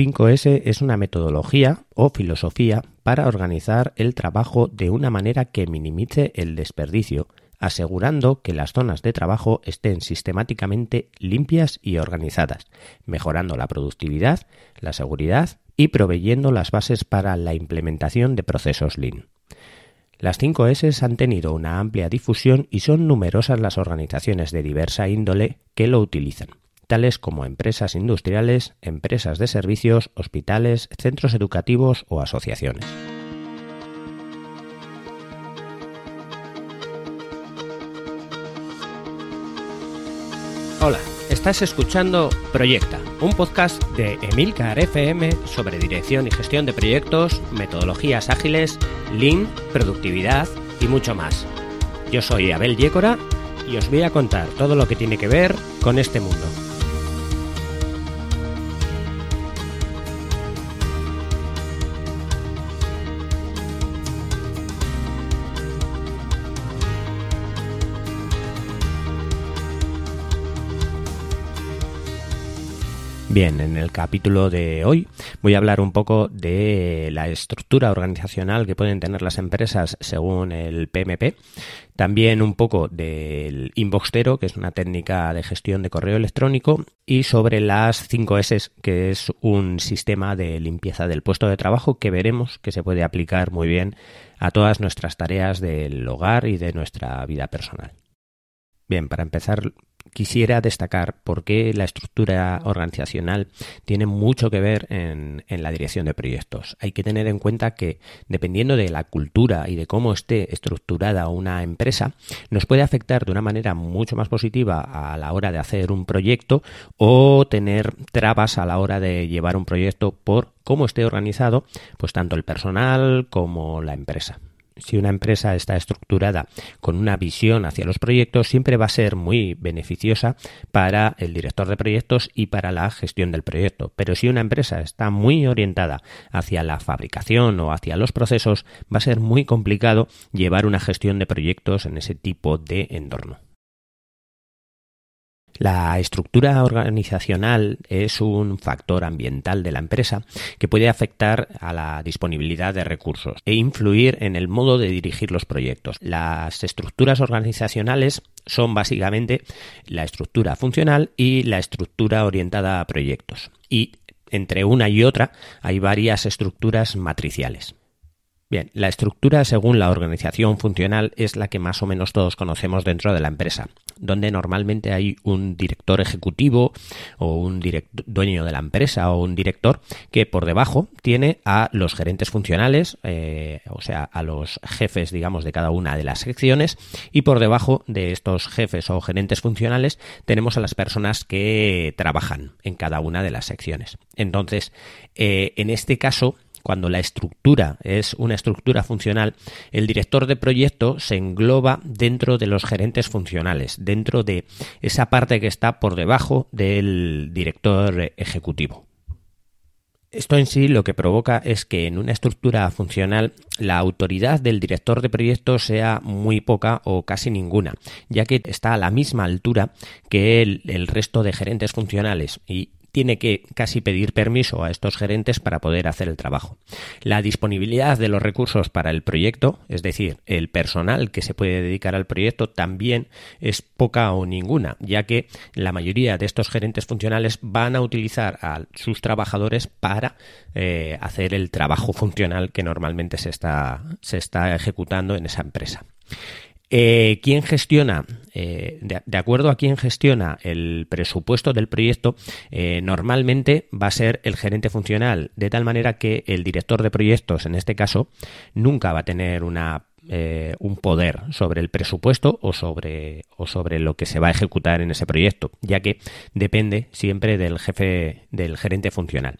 5S es una metodología o filosofía para organizar el trabajo de una manera que minimice el desperdicio, asegurando que las zonas de trabajo estén sistemáticamente limpias y organizadas, mejorando la productividad, la seguridad y proveyendo las bases para la implementación de procesos Lean. Las 5 S han tenido una amplia difusión y son numerosas las organizaciones de diversa índole que lo utilizan, tales como empresas industriales, empresas de servicios, hospitales, centros educativos o asociaciones. Hola, estás escuchando Proyecta, un podcast de Emilcar FM sobre dirección y gestión de proyectos, metodologías ágiles, lean, productividad y mucho más. Yo soy Abel Yécora y os voy a contar todo lo que tiene que ver con este mundo. Bien, en el capítulo de hoy voy a hablar un poco de la estructura organizacional que pueden tener las empresas según el PMP, también un poco del inboxero, que es una técnica de gestión de correo electrónico, y sobre las 5 S, que es un sistema de limpieza del puesto de trabajo que veremos que se puede aplicar muy bien a todas nuestras tareas del hogar y de nuestra vida personal. Bien, para empezar quisiera destacar por qué la estructura organizacional tiene mucho que ver en, la dirección de proyectos. Hay que tener en cuenta que dependiendo de la cultura y de cómo esté estructurada una empresa, nos puede afectar de una manera mucho más positiva a la hora de hacer un proyecto o tener trabas a la hora de llevar un proyecto por cómo esté organizado, pues tanto el personal como la empresa si una empresa está estructurada con una visión hacia los proyectos, siempre va a ser muy beneficiosa para el director de proyectos y para la gestión del proyecto. Pero si una empresa está muy orientada hacia la fabricación o hacia los procesos, va a ser muy complicado llevar una gestión de proyectos en ese tipo de entorno. La estructura organizacional es un factor ambiental de la empresa que puede afectar a la disponibilidad de recursos e influir en el modo de dirigir los proyectos. Las estructuras organizacionales son básicamente la estructura funcional y la estructura orientada a proyectos. Y entre una y otra hay varias estructuras matriciales. Bien, la estructura según la organización funcional es la que más o menos todos conocemos dentro de la empresa, donde normalmente hay un director ejecutivo o un dueño de la empresa o un director que por debajo tiene a los gerentes funcionales, eh, o sea, a los jefes, digamos, de cada una de las secciones y por debajo de estos jefes o gerentes funcionales tenemos a las personas que trabajan en cada una de las secciones. Entonces, eh, en este caso, cuando la estructura es una estructura funcional, el director de proyecto se engloba dentro de los gerentes funcionales, dentro de esa parte que está por debajo del director ejecutivo. Esto en sí lo que provoca es que en una estructura funcional la autoridad del director de proyecto sea muy poca o casi ninguna, ya que está a la misma altura que el, resto de gerentes funcionales y tiene que casi pedir permiso a estos gerentes para poder hacer el trabajo. La disponibilidad de los recursos para el proyecto, es decir, el personal que se puede dedicar al proyecto, también es poca o ninguna, ya que la mayoría de estos gerentes funcionales van a utilizar a sus trabajadores para eh, hacer el trabajo funcional que normalmente se está, se está ejecutando en esa empresa. Eh, ¿Quién gestiona? Eh, de, acuerdo a quién gestiona el presupuesto del proyecto, eh, normalmente va a ser el gerente funcional, de tal manera que el director de proyectos, en este caso, nunca va a tener una un poder sobre el presupuesto o sobre, o sobre lo que se va a ejecutar en ese proyecto, ya que depende siempre del jefe, del gerente funcional.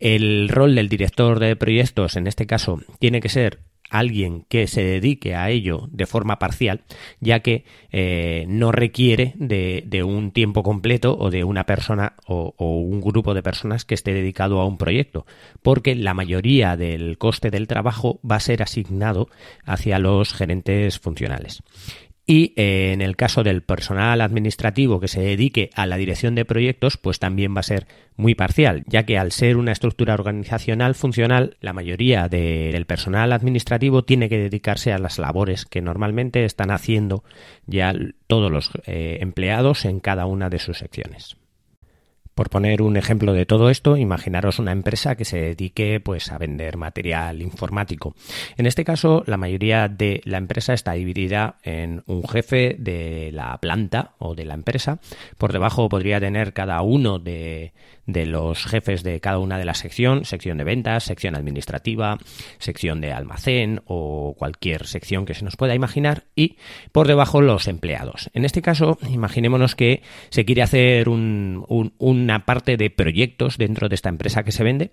El rol del director de proyectos, en este caso, tiene que ser alguien que se dedique a ello de forma parcial, ya que eh, no requiere de, un tiempo completo o de una persona o, un grupo de personas que esté dedicado a un proyecto, porque la mayoría del coste del trabajo va a ser asignado hacia los gerentes funcionales. Y eh, en el caso del personal administrativo que se dedique a la dirección de proyectos, pues también va a ser muy parcial, ya que al ser una estructura organizacional funcional, la mayoría del personal administrativo tiene que dedicarse a las labores que normalmente están haciendo ya todos los eh, empleados en cada una de sus secciones. Por poner un ejemplo de todo esto, imaginaros una empresa que se dedique pues a vender material informático. En este caso, la mayoría de la empresa está dividida en un jefe de la planta o de la empresa. Por debajo podría tener cada uno de, de los jefes de cada una de las secciones, sección de ventas, sección administrativa, sección de almacén o cualquier sección que se nos pueda imaginar y por debajo los empleados. En este caso, imaginémonos que se quiere hacer una parte de proyectos dentro de esta empresa que se vende,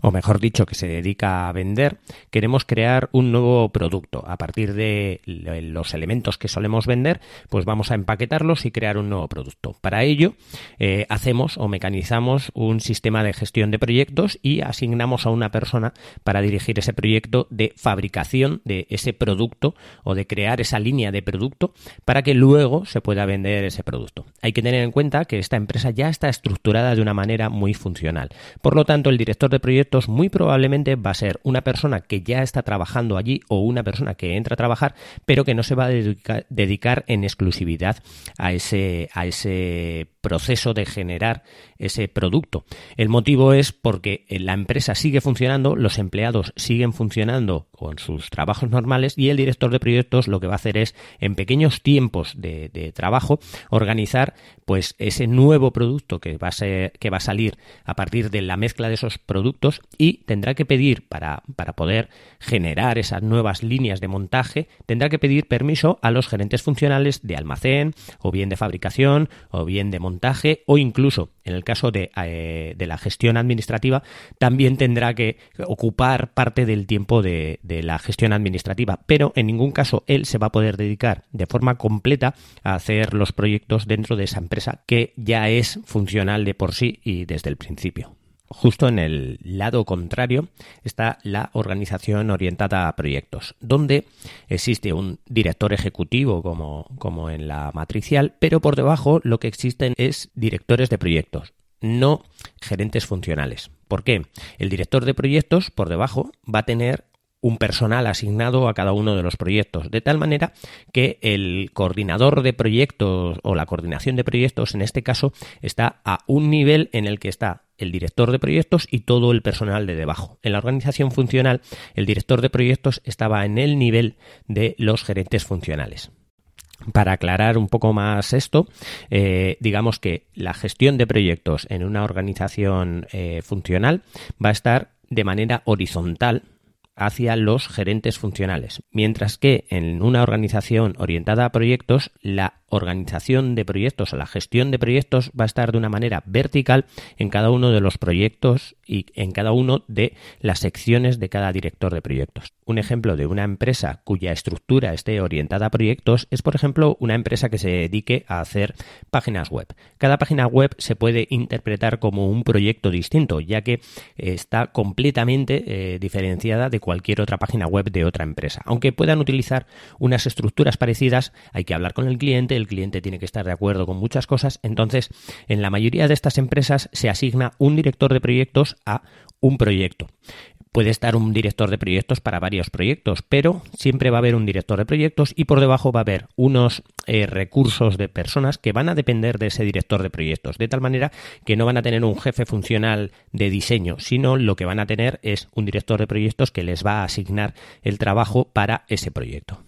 o mejor dicho, que se dedica a vender. Queremos crear un nuevo producto. A partir de los elementos que solemos vender, pues vamos a empaquetarlos y crear un nuevo producto. Para ello, eh, hacemos o mecanizamos un sistema de gestión de proyectos y asignamos a una persona para dirigir ese proyecto de fabricación de ese producto o de crear esa línea de producto para que luego se pueda vender ese producto. Hay que tener en cuenta que esta empresa ya está estructurada de una manera muy funcional. Por lo tanto, el director de proyectos muy probablemente va a ser una persona que ya está trabajando allí o una persona que entra a trabajar, pero que no se va a dedicar, en exclusividad a ese, a ese proceso de generar ese producto. El motivo es porque la empresa sigue funcionando, los empleados siguen funcionando con sus trabajos normales y el director de proyectos lo que va a hacer es en pequeños tiempos de, trabajo organizar pues ese nuevo producto que va, a ser, que va a salir a partir de la mezcla de esos productos y tendrá que pedir para, para poder generar esas nuevas líneas de montaje, tendrá que pedir permiso a los gerentes funcionales de almacén o bien de fabricación o bien de montaje o incluso en el caso de, eh, de la gestión administrativa, también tendrá que ocupar parte del tiempo de la gestión administrativa, pero en ningún caso él se va a poder dedicar de forma completa a hacer los proyectos dentro de esa empresa que ya es funcional de por sí y desde el principio. Justo en el lado contrario está la organización orientada a proyectos, donde existe un director ejecutivo como, como en la matricial, pero por debajo lo que existen es directores de proyectos, no gerentes funcionales. ¿Por qué? El director de proyectos por debajo va a tener un personal asignado a cada uno de los proyectos, de tal manera que el coordinador de proyectos o la coordinación de proyectos en este caso está a un nivel en el que está el director de proyectos y todo el personal de debajo. En la organización funcional, el director de proyectos estaba en el nivel de los gerentes funcionales. Para aclarar un poco más esto, eh, digamos que la gestión de proyectos en una organización eh, funcional va a estar de manera horizontal hacia los gerentes funcionales, mientras que en una organización orientada a proyectos, la organización de proyectos o la gestión de proyectos va a estar de una manera vertical en cada uno de los proyectos y en cada uno de las secciones de cada director de proyectos. Un ejemplo de una empresa cuya estructura esté orientada a proyectos es, por ejemplo, una empresa que se dedique a hacer páginas web. Cada página web se puede interpretar como un proyecto distinto, ya que está completamente eh, diferenciada de cualquier otra página web de otra empresa. Aunque puedan utilizar unas estructuras parecidas, hay que hablar con el cliente, el cliente tiene que estar de acuerdo con muchas cosas, entonces en la mayoría de estas empresas se asigna un director de proyectos a un proyecto. Puede estar un director de proyectos para varios proyectos, pero siempre va a haber un director de proyectos y por debajo va a haber unos eh, recursos de personas que van a depender de ese director de proyectos, de tal manera que no van a tener un jefe funcional de diseño, sino lo que van a tener es un director de proyectos que les va a asignar el trabajo para ese proyecto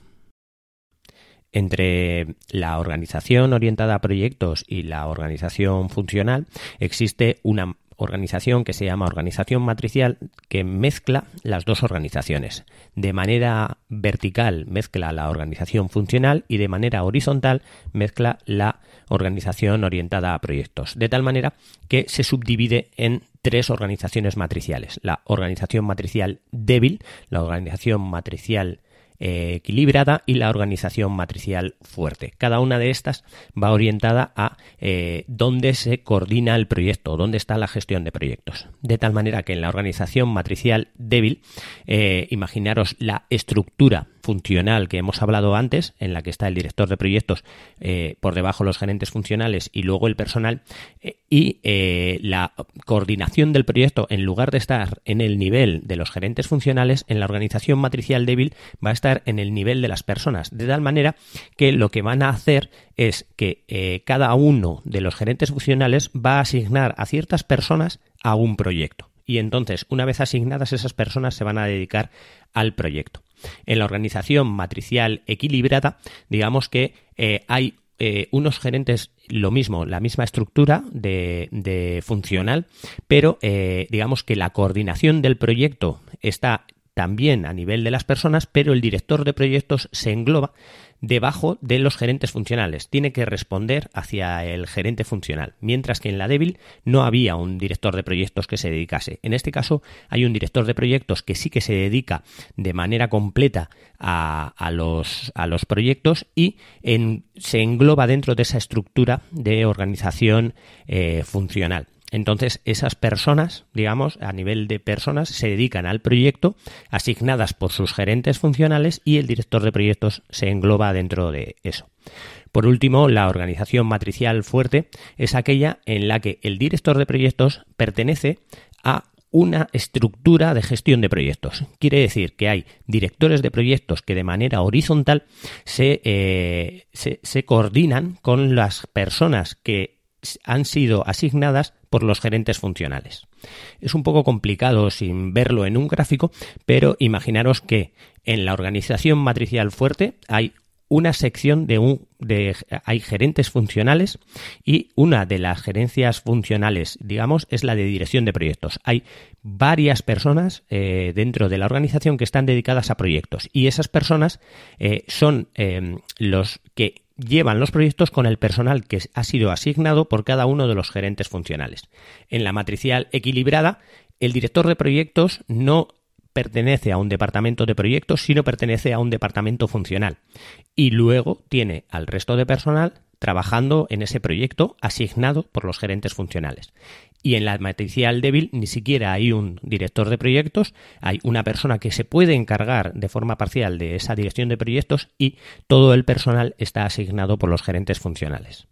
entre la organización orientada a proyectos y la organización funcional existe una organización que se llama organización matricial que mezcla las dos organizaciones. De manera vertical mezcla la organización funcional y de manera horizontal mezcla la organización orientada a proyectos. De tal manera que se subdivide en tres organizaciones matriciales. La organización matricial débil, la organización matricial eh, equilibrada y la organización matricial fuerte. Cada una de estas va orientada a eh, dónde se coordina el proyecto, dónde está la gestión de proyectos. De tal manera que en la organización matricial débil, eh, imaginaros la estructura funcional que hemos hablado antes, en la que está el director de proyectos, eh, por debajo los gerentes funcionales y luego el personal, eh, y eh, la coordinación del proyecto, en lugar de estar en el nivel de los gerentes funcionales, en la organización matricial débil va a estar en el nivel de las personas, de tal manera que lo que van a hacer es que cada uno de los gerentes funcionales va a asignar a ciertas personas a un proyecto y entonces, una vez asignadas esas personas, se van a dedicar al proyecto. En la organización matricial equilibrada, digamos que eh, hay eh, unos gerentes lo mismo, la misma estructura de, funcional, pero eh, digamos que la coordinación del proyecto está también a nivel de las personas, pero el director de proyectos se engloba debajo de los gerentes funcionales. Tiene que responder hacia el gerente funcional, mientras que en la débil no había un director de proyectos que se dedicase. En este caso hay un director de proyectos que sí que se dedica de manera completa a, los, a los, proyectos y se engloba dentro de esa estructura de organización eh, funcional. Entonces, esas personas, digamos, a nivel de personas, se dedican al proyecto asignadas por sus gerentes funcionales y el director de proyectos se engloba dentro de eso. Por último, la organización matricial fuerte es aquella en la que el director de proyectos pertenece a una estructura de gestión de proyectos. Quiere decir que hay directores de proyectos que de manera horizontal se, eh, se coordinan con las personas que han sido asignadas por los gerentes funcionales. Es un poco complicado sin verlo en un gráfico, pero imaginaros que en la organización matricial fuerte hay una sección de un de hay gerentes funcionales y una de las gerencias funcionales, digamos, es la de dirección de proyectos. Hay varias personas eh, dentro de la organización que están dedicadas a proyectos y esas personas eh, son eh, los que llevan los proyectos con el personal que ha sido asignado por cada uno de los gerentes funcionales. En la matricial equilibrada, el director de proyectos no pertenece a un departamento de proyectos, sino pertenece a un departamento funcional. Y luego tiene al resto de personal trabajando en ese proyecto asignado por los gerentes funcionales. Y en la matricial débil ni siquiera hay un director de proyectos, hay una persona que se puede encargar de forma parcial de esa dirección de proyectos y todo el personal está asignado por los gerentes funcionales.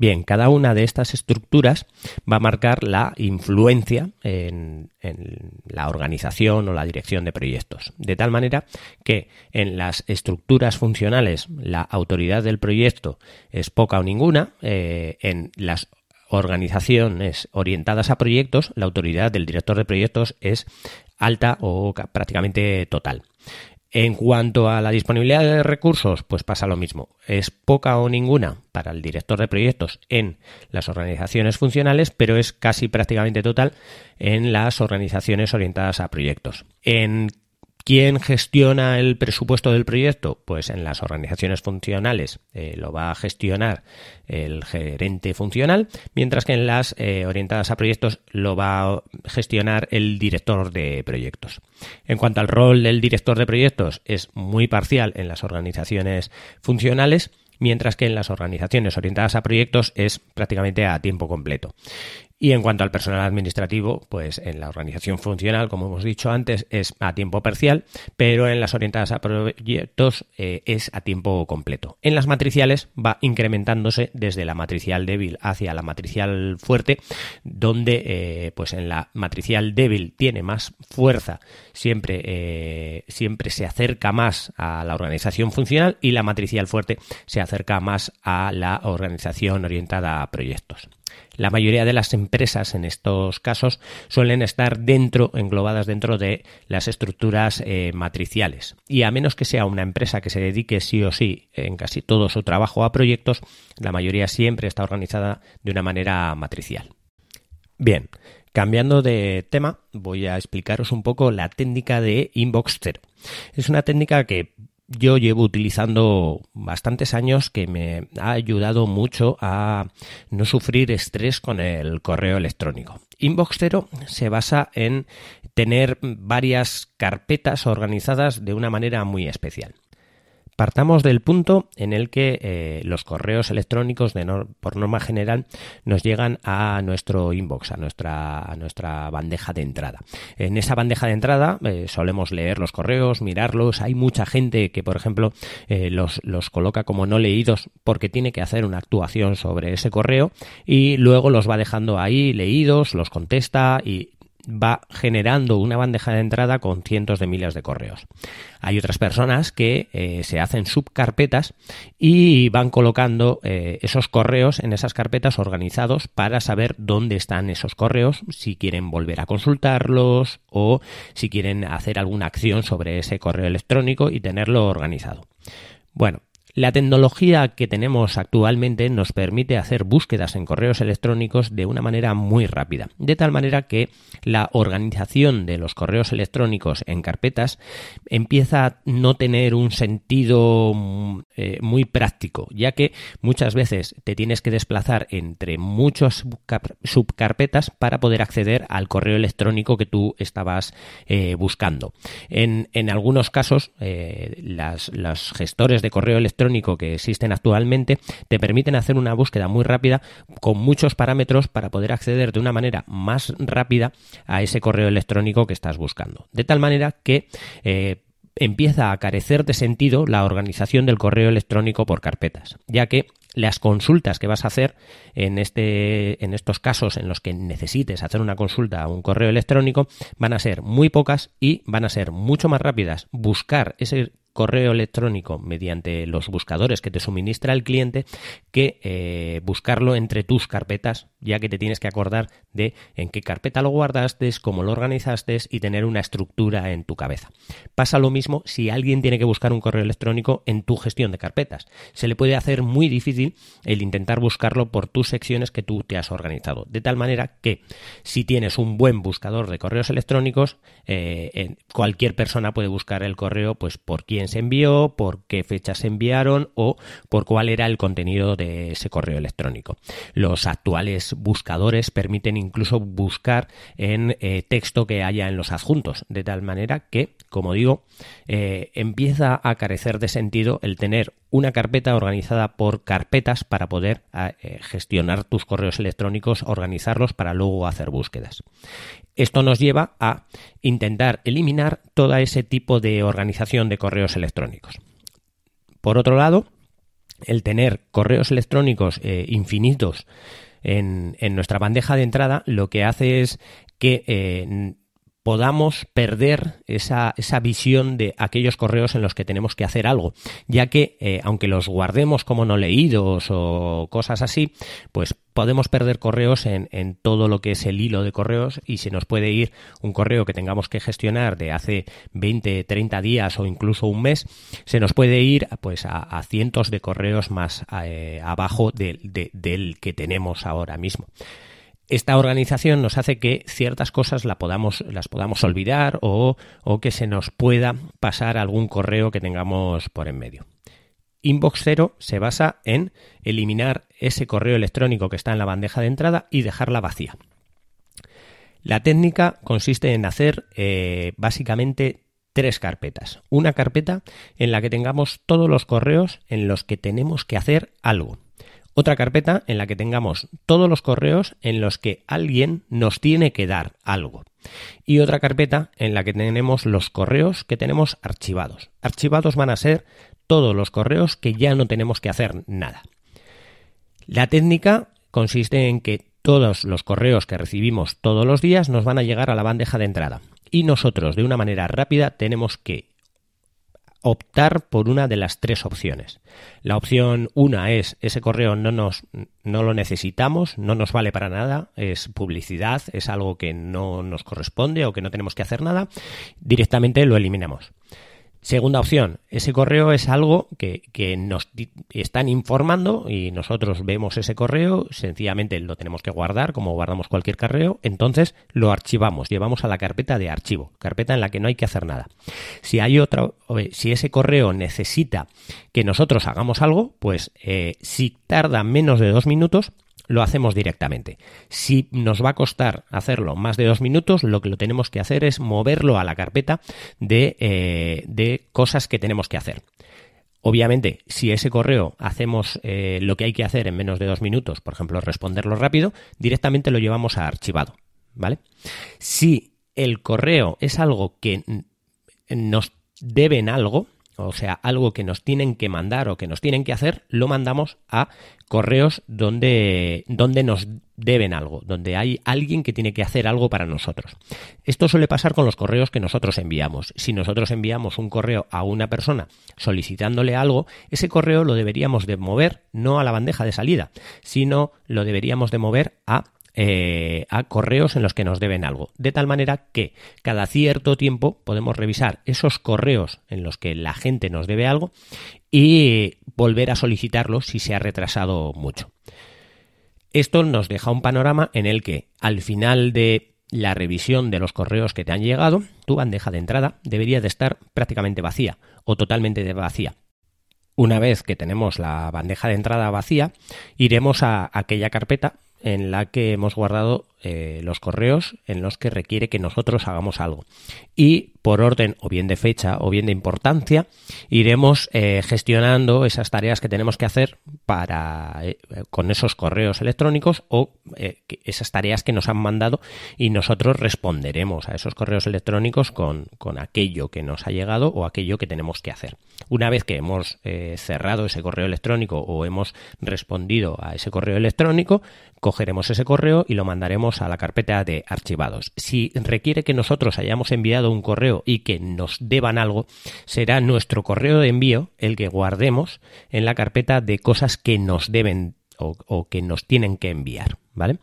Bien, cada una de estas estructuras va a marcar la influencia en, la organización o la dirección de proyectos. De tal manera que en las estructuras funcionales la autoridad del proyecto es poca o ninguna, eh, en las organizaciones orientadas a proyectos, la autoridad del director de proyectos es alta o prácticamente total. En cuanto a la disponibilidad de recursos, pues pasa lo mismo. Es poca o ninguna para el director de proyectos en las organizaciones funcionales, pero es casi prácticamente total en las organizaciones orientadas a proyectos. En ¿Quién gestiona el presupuesto del proyecto? Pues en las organizaciones funcionales eh, lo va a gestionar el gerente funcional, mientras que en las eh, orientadas a proyectos lo va a gestionar el director de proyectos. En cuanto al rol del director de proyectos, es muy parcial en las organizaciones funcionales, mientras que en las organizaciones orientadas a proyectos es prácticamente a tiempo completo. Y en cuanto al personal administrativo, pues en la organización funcional, como hemos dicho antes, es a tiempo parcial, pero en las orientadas a proyectos eh, es a tiempo completo. En las matriciales va incrementándose desde la matricial débil hacia la matricial fuerte, donde eh, pues en la matricial débil tiene más fuerza, siempre, eh, siempre se acerca más a la organización funcional y la matricial fuerte se acerca más a la organización orientada a proyectos. La mayoría de las empresas en estos casos suelen estar dentro, englobadas dentro de las estructuras eh, matriciales. Y a menos que sea una empresa que se dedique sí o sí en casi todo su trabajo a proyectos, la mayoría siempre está organizada de una manera matricial. Bien, cambiando de tema, voy a explicaros un poco la técnica de Inbox Zero. Es una técnica que yo llevo utilizando bastantes años que me ha ayudado mucho a no sufrir estrés con el correo electrónico. Inbox Zero se basa en tener varias carpetas organizadas de una manera muy especial. Partamos del punto en el que eh, los correos electrónicos por norma general nos llegan a nuestro inbox, a nuestra, nuestra bandeja de entrada. En esa bandeja de entrada eh, solemos leer los correos, mirarlos. Hay mucha gente que, por ejemplo, eh, los, los coloca como no leídos porque tiene que hacer una actuación sobre ese correo y luego los va dejando ahí leídos, los contesta y va generando una bandeja de entrada con cientos de miles de correos. Hay otras personas que eh, se hacen subcarpetas y van colocando eh, esos correos en esas carpetas organizados para saber dónde están esos correos, si quieren volver a consultarlos o si quieren hacer alguna acción sobre ese correo electrónico y tenerlo organizado. Bueno, la tecnología que tenemos actualmente nos permite hacer búsquedas en correos electrónicos de una manera muy rápida, de tal manera que la organización de los correos electrónicos en carpetas empieza a no tener un sentido mm, eh, muy práctico, ya que muchas veces te tienes que desplazar entre muchas subcarpetas para poder acceder al correo electrónico que tú estabas eh, buscando. En, algunos casos, eh, los gestores de correo electrónico que existen actualmente te permiten hacer una búsqueda muy rápida con muchos parámetros para poder acceder de una manera más rápida a ese correo electrónico que estás buscando. De tal manera que eh, empieza a carecer de sentido la organización del correo electrónico por carpetas, ya que las consultas que vas a hacer en, este, en estos casos en los que necesites hacer una consulta a un correo electrónico van a ser muy pocas y van a ser mucho más rápidas buscar ese correo electrónico mediante los buscadores que te suministra el cliente que eh, buscarlo entre tus carpetas, ya que te tienes que acordar de en qué carpeta lo guardaste, cómo lo organizaste y tener una estructura en tu cabeza. Pasa lo mismo si alguien tiene que buscar un correo electrónico en tu gestión de carpetas. Se le puede hacer muy difícil el intentar buscarlo por tus secciones que tú te has organizado. De tal manera que si tienes un buen buscador de correos electrónicos, eh, cualquier persona puede buscar el correo pues por quién se envió, por qué fechas se enviaron o por cuál era el contenido de ese correo electrónico. Los actuales buscadores permiten incluso buscar en eh, texto que haya en los adjuntos, de tal manera que, como digo, eh, empieza a carecer de sentido el tener una carpeta organizada por carpetas para poder eh, gestionar tus correos electrónicos, organizarlos para luego hacer búsquedas. Esto nos lleva a intentar eliminar todo ese tipo de organización de correos electrónicos. Por otro lado, el tener correos electrónicos eh, infinitos en, nuestra bandeja de entrada lo que hace es que podamos perder esa, esa, visión de aquellos correos en los que tenemos que hacer algo, ya que eh, aunque los guardemos como no leídos o cosas así, pues podemos perder correos en, en, todo lo que es el hilo de correos y se nos puede ir un correo que tengamos que gestionar de hace 20, 30 días o incluso un mes, se nos puede ir pues a, cientos de correos más eh, abajo del que tenemos ahora mismo esta organización nos hace que ciertas cosas las podamos olvidar o, que se nos pueda pasar algún correo que tengamos por en medio. Inbox 0 se basa en eliminar ese correo electrónico que está en la bandeja de entrada y dejarla vacía. La técnica consiste en hacer eh, básicamente tres carpetas. Una carpeta en la que tengamos todos los correos en los que tenemos que hacer algo otra carpeta en la que tengamos todos los correos en los que alguien nos tiene que dar algo. Y otra carpeta en la que tenemos los correos que tenemos archivados. Archivados van a ser todos los correos que ya no tenemos que hacer nada. La técnica consiste en que todos los correos que recibimos todos los días nos van a llegar a la bandeja de entrada. Y nosotros, de una manera rápida, tenemos que optar por una de las tres opciones. La opción una es ese correo no nos no lo necesitamos, no nos vale para nada, es publicidad, es algo que no nos corresponde o que no tenemos que hacer nada, directamente lo eliminamos. Segunda opción, ese correo es algo que, nos están informando y nosotros vemos ese correo, sencillamente lo tenemos que guardar como guardamos cualquier correo, entonces lo archivamos, llevamos a la carpeta de archivo, carpeta en la que no hay que hacer nada. Si hay otra, si ese correo necesita que nosotros hagamos algo, pues eh, si tarda menos de dos minutos, lo hacemos directamente. Si nos va a costar hacerlo más de dos minutos, lo que lo tenemos que hacer es moverlo a la carpeta de, eh, de cosas que tenemos que hacer. Obviamente, si ese correo hacemos eh, lo que hay que hacer en menos de dos minutos, por ejemplo, responderlo rápido, directamente lo llevamos a archivado, ¿vale? Si el correo es algo que nos deben algo, o sea, algo que nos tienen que mandar o que nos tienen que hacer, lo mandamos a correos donde, donde nos deben algo, donde hay alguien que tiene que hacer algo para nosotros. Esto suele pasar con los correos que nosotros enviamos. Si nosotros enviamos un correo a una persona solicitándole algo, ese correo lo deberíamos de mover no a la bandeja de salida, sino lo deberíamos de mover a eh, a correos en los que nos deben algo. De tal manera que cada cierto tiempo podemos revisar esos correos en los que la gente nos debe algo y volver a solicitarlo si se ha retrasado mucho. Esto nos deja un panorama en el que al final de la revisión de los correos que te han llegado, tu bandeja de entrada debería de estar prácticamente vacía o totalmente vacía. Una vez que tenemos la bandeja de entrada vacía, iremos a aquella carpeta en la que hemos guardado eh, los correos en los que requiere que nosotros hagamos algo. Y por orden o bien de fecha o bien de importancia, iremos eh, gestionando esas tareas que tenemos que hacer para eh, con esos correos electrónicos o esas tareas que nos han mandado y nosotros responderemos a esos correos electrónicos con, con aquello que nos ha llegado o aquello que tenemos que hacer. Una vez que hemos cerrado ese correo electrónico o hemos respondido a ese correo electrónico, cogeremos ese correo y lo mandaremos a la carpeta de archivados. Si requiere que nosotros hayamos enviado un correo y que nos deban algo, será nuestro correo de envío el que guardemos en la carpeta de cosas que nos deben o, que nos tienen que enviar. ¿Vale?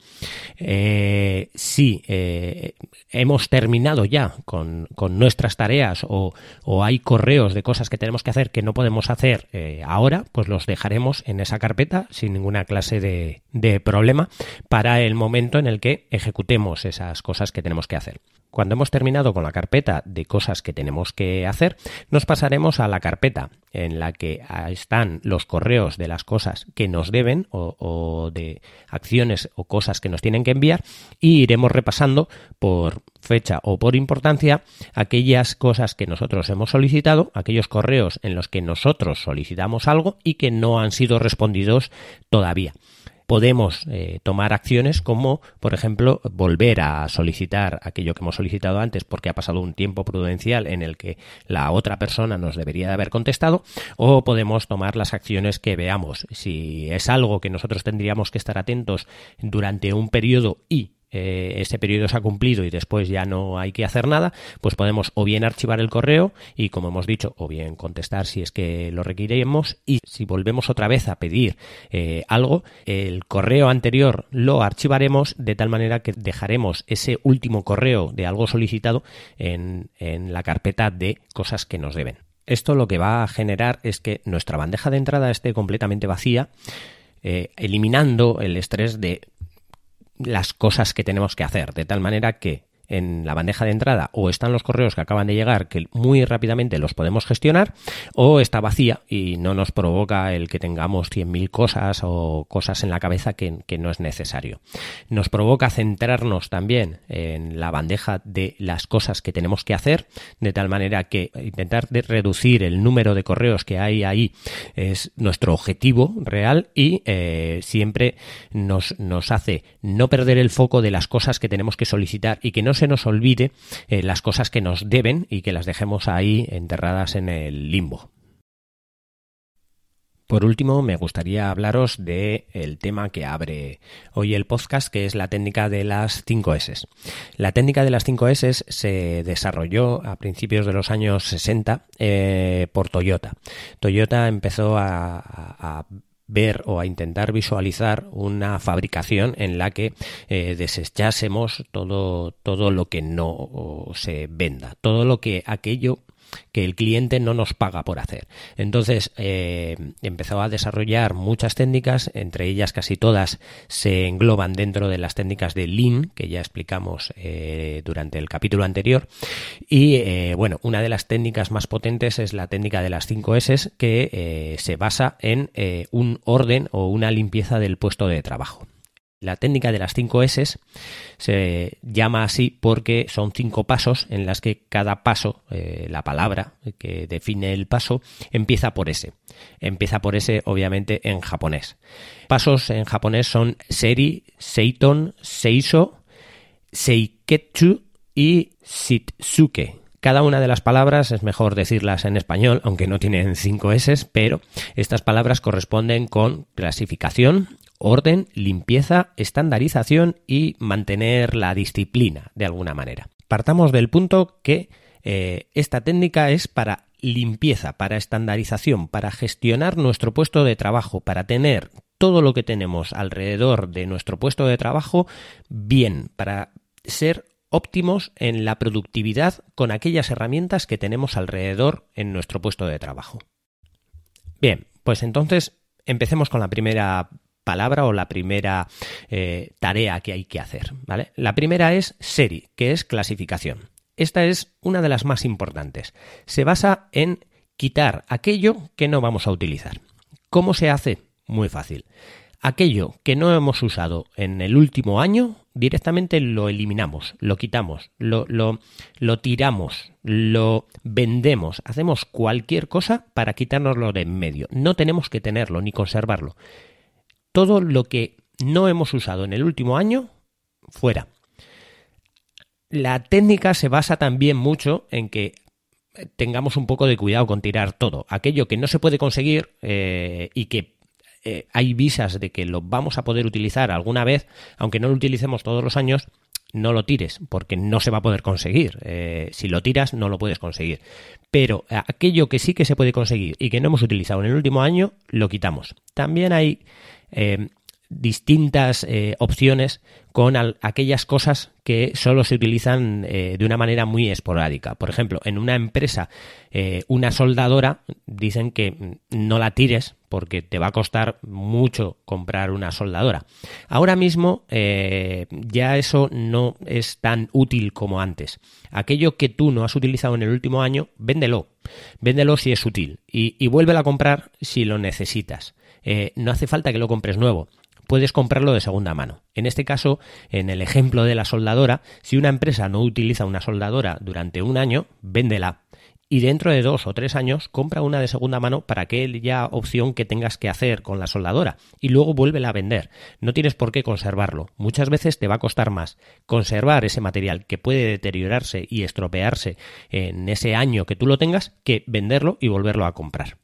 Eh, si eh, hemos terminado ya con, nuestras tareas o, hay correos de cosas que tenemos que hacer que no podemos hacer eh, ahora, pues los dejaremos en esa carpeta sin ninguna clase de, de problema para el momento en el que ejecutemos esas cosas que tenemos que hacer. Cuando hemos terminado con la carpeta de cosas que tenemos que hacer, nos pasaremos a la carpeta en la que están los correos de las cosas que nos deben o, de acciones o cosas que nos tienen que enviar y iremos repasando por fecha o por importancia aquellas cosas que nosotros hemos solicitado, aquellos correos en los que nosotros solicitamos algo y que no han sido respondidos todavía podemos eh, tomar acciones como, por ejemplo, volver a solicitar aquello que hemos solicitado antes porque ha pasado un tiempo prudencial en el que la otra persona nos debería de haber contestado, o podemos tomar las acciones que veamos. Si es algo que nosotros tendríamos que estar atentos durante un periodo y eh, ese periodo se ha cumplido y después ya no hay que hacer nada, pues podemos o bien archivar el correo y como hemos dicho, o bien contestar si es que lo requiremos y si volvemos otra vez a pedir eh, algo, el correo anterior lo archivaremos de tal manera que dejaremos ese último correo de algo solicitado en, en la carpeta de cosas que nos deben. Esto lo que va a generar es que nuestra bandeja de entrada esté completamente vacía, eh, eliminando el estrés de las cosas que tenemos que hacer, de tal manera que en la bandeja de entrada o están los correos que acaban de llegar que muy rápidamente los podemos gestionar o está vacía y no nos provoca el que tengamos 100.000 cosas o cosas en la cabeza que, no es necesario. Nos provoca centrarnos también en la bandeja de las cosas que tenemos que hacer de tal manera que intentar reducir el número de correos que hay ahí es nuestro objetivo real y eh, siempre nos, nos hace no perder el foco de las cosas que tenemos que solicitar y que no se nos olvide eh, las cosas que nos deben y que las dejemos ahí enterradas en el limbo. Por último, me gustaría hablaros de tema que abre hoy el podcast, que es la técnica de las 5 S. La técnica de las 5 S se desarrolló a principios de los años 60 eh, por Toyota. Toyota empezó a ver o a intentar visualizar una fabricación en la que eh, desechásemos todo, todo lo que no se venda, todo lo que aquello que el cliente no nos paga por hacer. Entonces eh, empezó a desarrollar muchas técnicas, entre ellas casi todas se engloban dentro de las técnicas de Lean, que ya explicamos eh, durante el capítulo anterior. Y eh, bueno, una de las técnicas más potentes es la técnica de las 5 S, que se basa en un orden o una limpieza del puesto de trabajo. La técnica de las 5 S se llama así porque son cinco pasos en las que cada paso, eh, la palabra que define el paso, empieza por S. Empieza por S, obviamente, en japonés. Pasos en japonés son seri, seiton, seiso, seiketsu y shitsuke. Cada una de las palabras es mejor decirlas en español, aunque no tienen cinco S, pero estas palabras corresponden con clasificación, orden, limpieza, estandarización y mantener la disciplina de alguna manera. Partamos del punto que eh, esta técnica es para limpieza, para estandarización, para gestionar nuestro puesto de trabajo, para tener todo lo que tenemos alrededor de nuestro puesto de trabajo bien, para ser óptimos en la productividad con aquellas herramientas que tenemos alrededor en nuestro puesto de trabajo. Bien, pues entonces empecemos con la primera palabra o la primera eh, tarea que hay que hacer. ¿vale? La primera es SERI, que es clasificación. Esta es una de las más importantes. Se basa en quitar aquello que no vamos a utilizar. ¿Cómo se hace? Muy fácil. Aquello que no hemos usado en el último año, directamente lo eliminamos, lo quitamos, lo, lo, lo tiramos, lo vendemos, hacemos cualquier cosa para quitárnoslo de en medio. No tenemos que tenerlo ni conservarlo todo lo que no hemos usado en el último año, fuera. La técnica se basa también mucho en que tengamos un poco de cuidado con tirar todo. Aquello que no se puede conseguir eh, y que eh, hay visas de que lo vamos a poder utilizar alguna vez, aunque no lo utilicemos todos los años, no lo tires, porque no se va a poder conseguir. Eh, si lo tiras, no lo puedes conseguir. Pero aquello que sí que se puede conseguir y que no hemos utilizado en el último año, lo quitamos. También hay eh, distintas eh, opciones con aquellas cosas que solo se utilizan eh, de una manera muy esporádica. Por ejemplo, en una empresa, una soldadora, dicen que no la tires porque te va a costar mucho comprar una soldadora. Ahora mismo ya eso no es tan útil como antes. Aquello que tú no has utilizado en el último año, véndelo. Véndelo si es útil y, y vuélvelo a comprar si lo necesitas. Eh, no hace falta que lo compres nuevo. Puedes comprarlo de segunda mano. En este caso, en el ejemplo de la soldadora, si una empresa no utiliza una soldadora durante un año, véndela. Y dentro de dos o tres años, compra una de segunda mano para aquella opción que tengas que hacer con la soldadora. Y luego vuélvela a vender. No tienes por qué conservarlo. Muchas veces te va a costar más conservar ese material que puede deteriorarse y estropearse en ese año que tú lo tengas que venderlo y volverlo a comprar.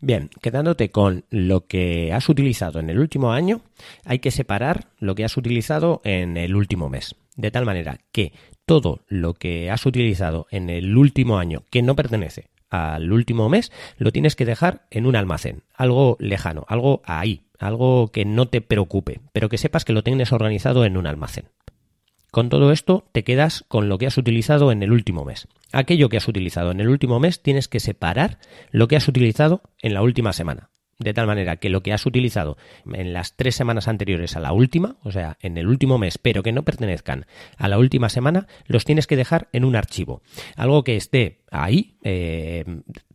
Bien, quedándote con lo que has utilizado en el último año, hay que separar lo que has utilizado en el último mes. De tal manera que todo lo que has utilizado en el último año que no pertenece al último mes, lo tienes que dejar en un almacén, algo lejano, algo ahí, algo que no te preocupe, pero que sepas que lo tienes organizado en un almacén. Con todo esto te quedas con lo que has utilizado en el último mes. Aquello que has utilizado en el último mes tienes que separar lo que has utilizado en la última semana. De tal manera que lo que has utilizado en las tres semanas anteriores a la última, o sea, en el último mes, pero que no pertenezcan a la última semana, los tienes que dejar en un archivo. Algo que esté ahí, eh,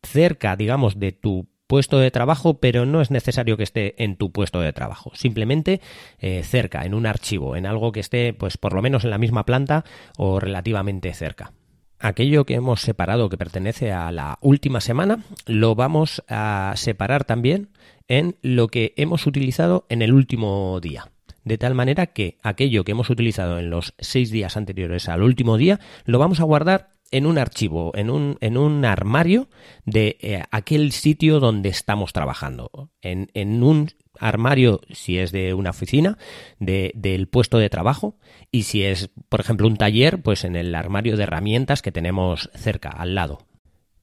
cerca, digamos, de tu puesto de trabajo, pero no es necesario que esté en tu puesto de trabajo. Simplemente eh, cerca, en un archivo, en algo que esté, pues por lo menos en la misma planta o relativamente cerca. Aquello que hemos separado que pertenece a la última semana, lo vamos a separar también en lo que hemos utilizado en el último día. De tal manera que aquello que hemos utilizado en los seis días anteriores al último día lo vamos a guardar en un archivo, en un, en un armario de eh, aquel sitio donde estamos trabajando, en, en, un armario si es de una oficina, de, del puesto de trabajo, y si es, por ejemplo, un taller, pues en el armario de herramientas que tenemos cerca, al lado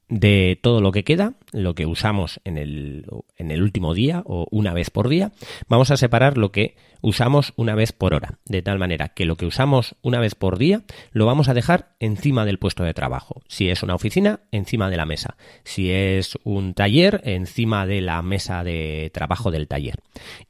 de todo lo que queda, lo que usamos en el, último día o una vez por día, vamos a separar lo que usamos una vez por hora, de tal manera que lo que usamos una vez por día lo vamos a dejar encima del puesto de trabajo. Si es una oficina, encima de la mesa. Si es un taller, encima de la mesa de trabajo del taller.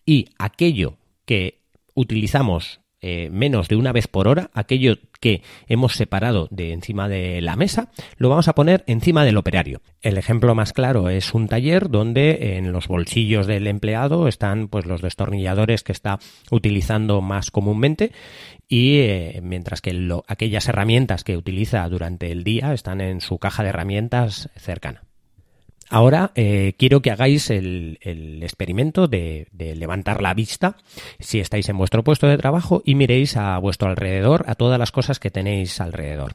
Y aquello que utilizamos eh, menos de una vez por hora, aquello que hemos separado de encima de la mesa, lo vamos a poner encima del operario. El ejemplo más claro es un taller donde en los bolsillos del empleado están pues los destornilladores que está utilizando más comúnmente y eh, mientras que aquellas herramientas que utiliza durante el día están en su caja de herramientas cercana. Ahora eh, quiero que hagáis el, experimento de, levantar la vista si estáis en vuestro puesto de trabajo y miréis a vuestro alrededor, a todas las cosas que tenéis alrededor.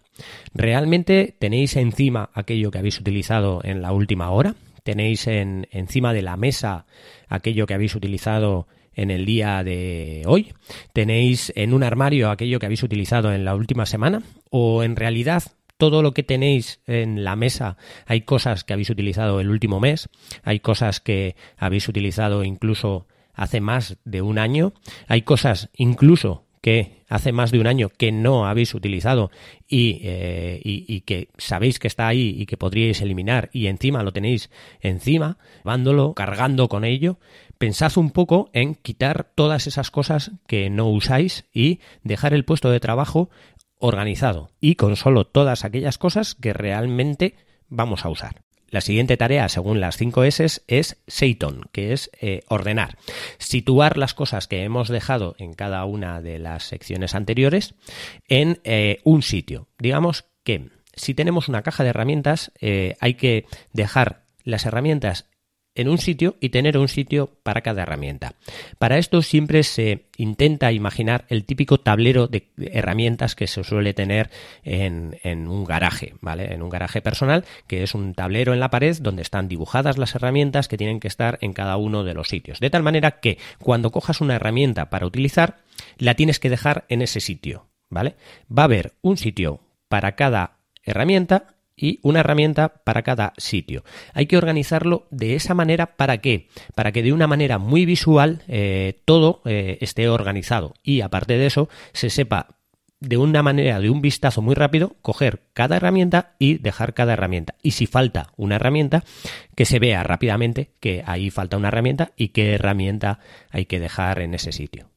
¿Realmente tenéis encima aquello que habéis utilizado en la última hora? ¿Tenéis en, encima de la mesa aquello que habéis utilizado en el día de hoy? ¿Tenéis en un armario aquello que habéis utilizado en la última semana? ¿O en realidad todo lo que tenéis en la mesa, hay cosas que habéis utilizado el último mes, hay cosas que habéis utilizado incluso hace más de un año, hay cosas incluso que hace más de un año que no habéis utilizado y, eh, que sabéis que está ahí y que podríais eliminar y encima lo tenéis encima, vándolo, cargando con ello, pensad un poco en quitar todas esas cosas que no usáis y dejar el puesto de trabajo organizado y con solo todas aquellas cosas que realmente vamos a usar. La siguiente tarea, según las 5 S, es Seiton, que es eh, ordenar. Situar las cosas que hemos dejado en cada una de las secciones anteriores en eh, un sitio. Digamos que si tenemos una caja de herramientas, eh, hay que dejar las herramientas en un sitio y tener un sitio para cada herramienta. Para esto siempre se intenta imaginar el típico tablero de herramientas que se suele tener en, un garaje, ¿vale? En un garaje personal, que es un tablero en la pared donde están dibujadas las herramientas que tienen que estar en cada uno de los sitios. De tal manera que cuando cojas una herramienta para utilizar, la tienes que dejar en ese sitio, ¿vale? Va a haber un sitio para cada herramienta y una herramienta para cada sitio. Hay que organizarlo de esa manera para qué? Para que de una manera muy visual eh, todo eh, esté organizado y aparte de eso se sepa de una manera, de un vistazo muy rápido, coger cada herramienta y dejar cada herramienta. Y si falta una herramienta, que se vea rápidamente que ahí falta una herramienta y qué herramienta hay que dejar en ese sitio.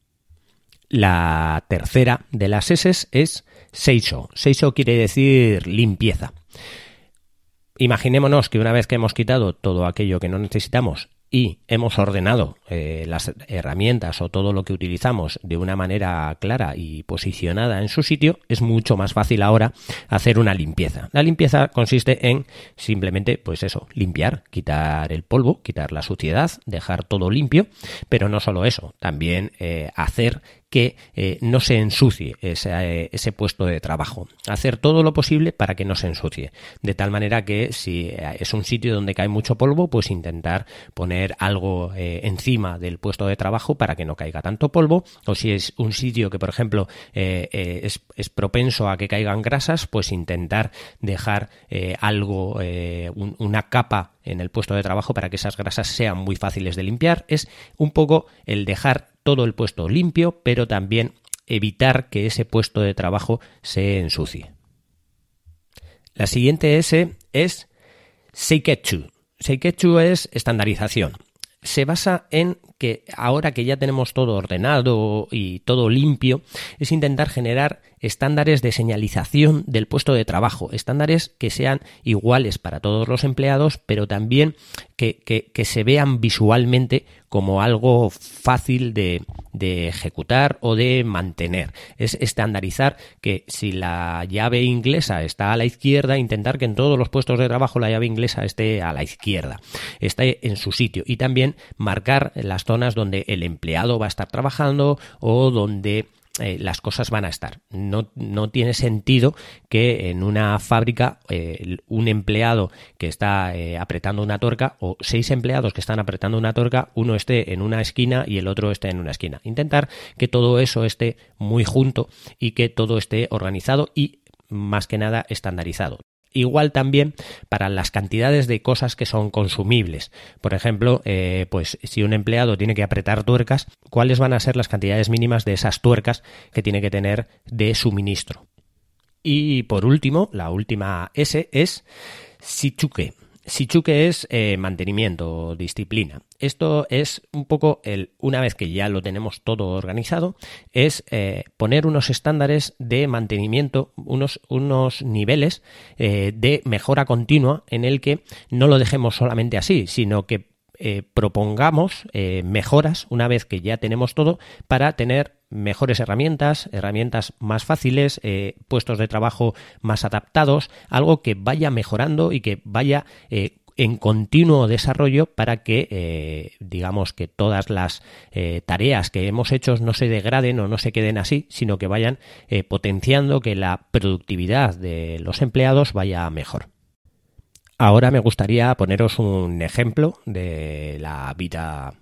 La tercera de las S es Seisho. Seisho quiere decir limpieza. Imaginémonos que una vez que hemos quitado todo aquello que no necesitamos y hemos ordenado eh, las herramientas o todo lo que utilizamos de una manera clara y posicionada en su sitio, es mucho más fácil ahora hacer una limpieza. La limpieza consiste en simplemente, pues eso, limpiar, quitar el polvo, quitar la suciedad, dejar todo limpio, pero no solo eso, también eh, hacer que eh, no se ensucie ese, ese, puesto de trabajo. Hacer todo lo posible para que no se ensucie. De tal manera que si es un sitio donde cae mucho polvo, pues intentar poner algo eh, encima del puesto de trabajo para que no caiga tanto polvo. O si es un sitio que, por ejemplo, eh, es, propenso a que caigan grasas, pues intentar dejar algo, una capa en el puesto de trabajo para que esas grasas sean muy fáciles de limpiar. Es un poco el dejar todo el puesto limpio, pero también evitar que ese puesto de trabajo se ensucie. La siguiente S es Seiketsu. Seiketsu es estandarización. Se basa en que ahora que ya tenemos todo ordenado y todo limpio, es intentar generar estándares de señalización del puesto de trabajo, estándares que sean iguales para todos los empleados, pero también que, que, se vean visualmente como algo fácil de, de, ejecutar o de mantener. Es estandarizar que si la llave inglesa está a la izquierda, intentar que en todos los puestos de trabajo la llave inglesa esté a la izquierda, esté en su sitio y también marcar las zonas donde el empleado va a estar trabajando o donde eh, las cosas van a estar. No, no, tiene sentido que en una fábrica eh, un empleado que está eh, apretando una tuerca o seis empleados que están apretando una tuerca, uno esté en una esquina y el otro esté en una esquina. Intentar que todo eso esté muy junto y que todo esté organizado y más que nada estandarizado. Igual también para las cantidades de cosas que son consumibles. Por ejemplo, eh, pues si un empleado tiene que apretar tuercas, ¿cuáles van a ser las cantidades mínimas de esas tuercas que tiene que tener de suministro? Y por último, la última S es Shichuke. Sichuke es eh, mantenimiento, disciplina. Esto es un poco el, una vez que ya lo tenemos todo organizado, es eh, poner unos estándares de mantenimiento, unos, unos niveles eh, de mejora continua en el que no lo dejemos solamente así, sino que propongamos mejoras una vez que ya tenemos todo para tener mejores herramientas, herramientas más fáciles, eh, puestos de trabajo más adaptados, algo que vaya mejorando y que vaya eh, en continuo desarrollo para que eh, digamos que todas las tareas que hemos hecho no se degraden o no se queden así, sino que vayan potenciando que la productividad de los empleados vaya mejor. Ahora me gustaría poneros un ejemplo de la vida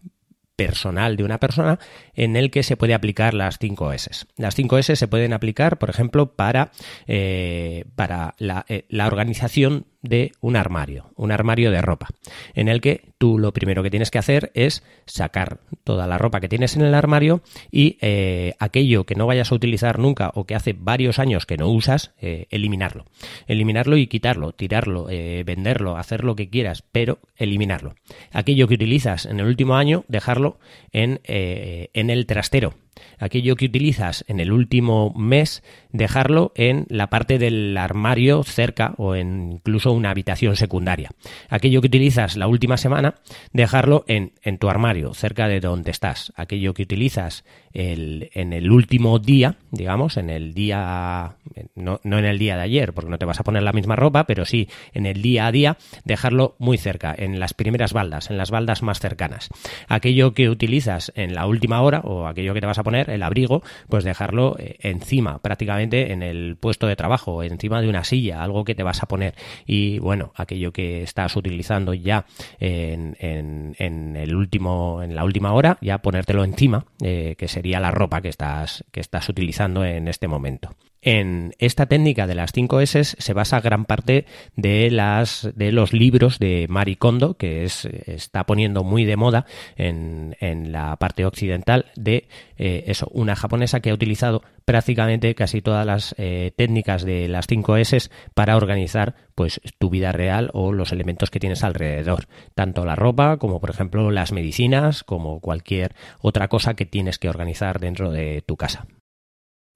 personal de una persona en el que se puede aplicar las 5 S. Las 5 S se pueden aplicar, por ejemplo, para, eh, para eh, la organización de un armario, un armario de ropa, en el que tú lo primero que tienes que hacer es sacar toda la ropa que tienes en el armario y eh, aquello que no vayas a utilizar nunca o que hace varios años que no usas, eh, eliminarlo. Eliminarlo y quitarlo, tirarlo, eh, venderlo, hacer lo que quieras, pero eliminarlo. Aquello que utilizas en el último año, dejarlo en, en el trastero aquello que utilizas en el último mes, dejarlo en la parte del armario cerca o en incluso una habitación secundaria. Aquello que utilizas la última semana, dejarlo en, en tu armario, cerca de donde estás. Aquello que utilizas en el último día, digamos, en el día, no, no en el día de ayer, porque no te vas a poner la misma ropa, pero sí en el día a día, dejarlo muy cerca, en las primeras baldas, en las baldas más cercanas. Aquello que utilizas en la última hora o aquello que te vas a poner, el abrigo, pues dejarlo eh, encima, prácticamente en el puesto de trabajo, encima de una silla, algo que te vas a poner. Y bueno, aquello que estás utilizando ya en, en, el último, en la última hora, ya ponértelo encima, eh, que sería la ropa que estás, que estás utilizando en este momento. En esta técnica de las 5 S se basa gran parte de, las, de los libros de Marie Kondo, que es, está poniendo muy de moda en, en la parte occidental de eh, eso, una japonesa que ha utilizado prácticamente casi todas las eh, técnicas de las 5 S para organizar pues tu vida real o los elementos que tienes alrededor, tanto la ropa como por ejemplo las medicinas, como cualquier otra cosa que tienes que organizar dentro de tu casa.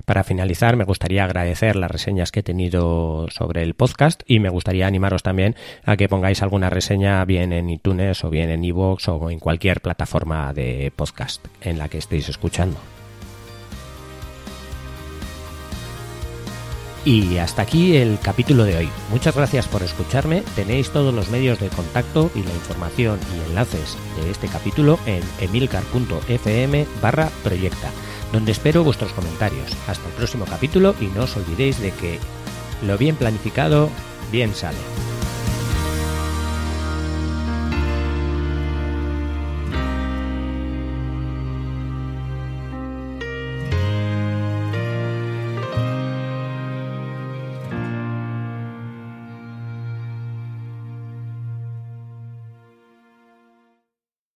Para finalizar, me gustaría agradecer las reseñas que he tenido sobre el podcast y me gustaría animaros también a que pongáis alguna reseña bien en iTunes o bien en iVoox o en cualquier plataforma de podcast en la que estéis escuchando. Y hasta aquí el capítulo de hoy. Muchas gracias por escucharme. Tenéis todos los medios de contacto y la información y enlaces de este capítulo en emilcar.fm barra proyecta donde espero vuestros comentarios. Hasta el próximo capítulo y no os olvidéis de que lo bien planificado, bien sale.